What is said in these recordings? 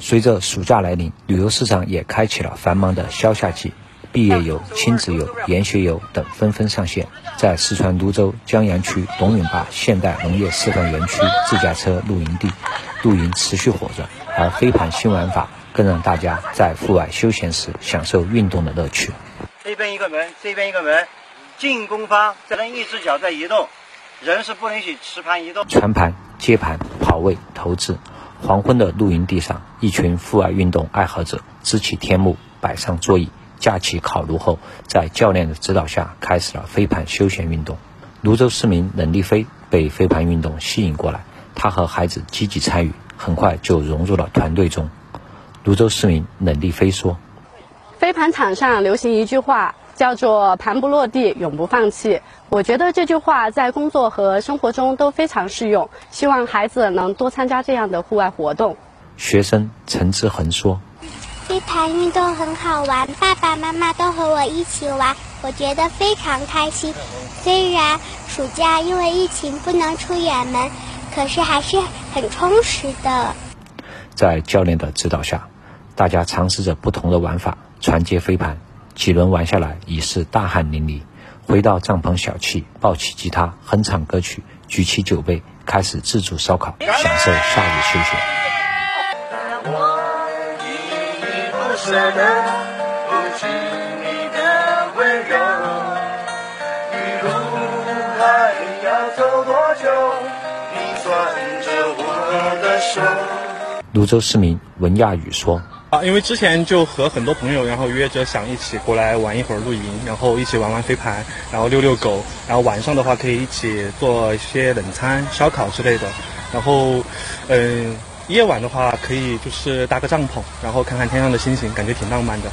随着暑假来临，旅游市场也开启了繁忙的消夏季，毕业游、亲子游、研学游等纷纷上线。在四川泸州江阳区董永坝现代农业示范园区自驾车露营地，露营持续火热，而飞盘新玩法更让大家在户外休闲时享受运动的乐趣。这边一个门，这边一个门，进攻方只能一只脚在移动，人是不允许持盘移动。传盘、接盘、跑位、投掷。黄昏的露营地上，一群户外运动爱好者支起天幕，摆上桌椅，架起烤炉后，在教练的指导下，开始了飞盘休闲运动。泸州市民冷立飞被飞盘运动吸引过来，他和孩子积极参与，很快就融入了团队中。泸州市民冷立飞说：“飞盘场上流行一句话。”叫做“盘不落地，永不放弃”。我觉得这句话在工作和生活中都非常适用。希望孩子能多参加这样的户外活动。学生陈志恒说：“飞盘运动很好玩，爸爸妈妈都和我一起玩，我觉得非常开心。虽然暑假因为疫情不能出远门，可是还是很充实的。”在教练的指导下，大家尝试着不同的玩法，传接飞盘。几轮玩下来，已是大汗淋漓。回到帐篷小憩，抱起吉他，哼唱歌曲，举起酒杯，开始自助烧烤，享受夏日休闲。泸州市民文亚宇说。啊，因为之前就和很多朋友，然后约着想一起过来玩一会儿露营，然后一起玩玩飞盘，然后遛遛狗，然后晚上的话可以一起做一些冷餐、烧烤之类的。然后，嗯，夜晚的话可以就是搭个帐篷，然后看看天上的星星，感觉挺浪漫的。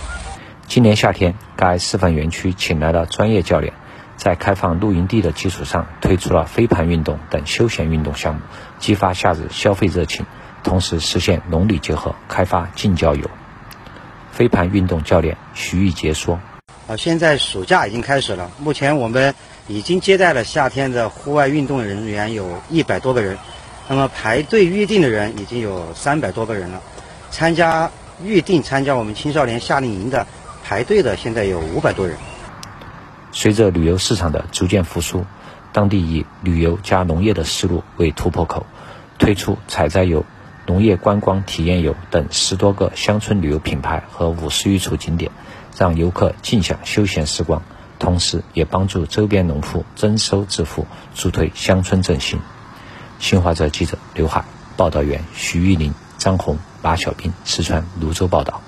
今年夏天，该示范园区请来了专业教练，在开放露营地的基础上，推出了飞盘运动等休闲运动项目，激发夏日消费热情。同时实现农旅结合，开发近郊游。飞盘运动教练徐玉杰说：“啊，现在暑假已经开始了，目前我们已经接待了夏天的户外运动人员有一百多个人，那么排队预定的人已经有三百多个人了。参加预定参加我们青少年夏令营的排队的现在有五百多人。随着旅游市场的逐渐复苏，当地以旅游加农业的思路为突破口，推出采摘游。”农业观光体验游等十多个乡村旅游品牌和五十余处景点，让游客尽享休闲时光，同时也帮助周边农户增收致富，助推乡村振兴。新华社记者刘海，报道员徐玉林、张红、马小兵，四川泸州报道。